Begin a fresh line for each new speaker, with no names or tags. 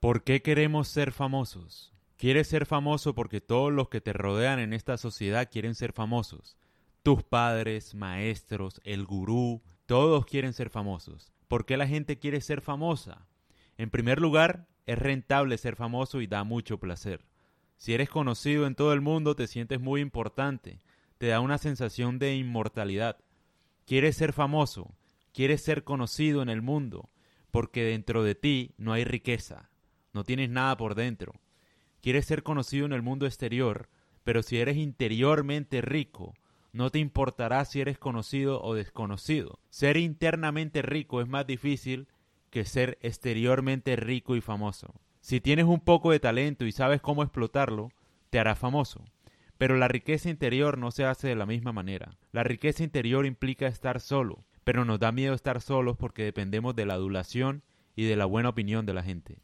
¿Por qué queremos ser famosos? Quieres ser famoso porque todos los que te rodean en esta sociedad quieren ser famosos. Tus padres, maestros, el gurú, todos quieren ser famosos. ¿Por qué la gente quiere ser famosa? En primer lugar, es rentable ser famoso y da mucho placer. Si eres conocido en todo el mundo te sientes muy importante, te da una sensación de inmortalidad. Quieres ser famoso, quieres ser conocido en el mundo, porque dentro de ti no hay riqueza, no tienes nada por dentro. Quieres ser conocido en el mundo exterior, pero si eres interiormente rico, no te importará si eres conocido o desconocido. Ser internamente rico es más difícil que ser exteriormente rico y famoso. Si tienes un poco de talento y sabes cómo explotarlo, te hará famoso. Pero la riqueza interior no se hace de la misma manera. La riqueza interior implica estar solo, pero nos da miedo estar solos porque dependemos de la adulación y de la buena opinión de la gente.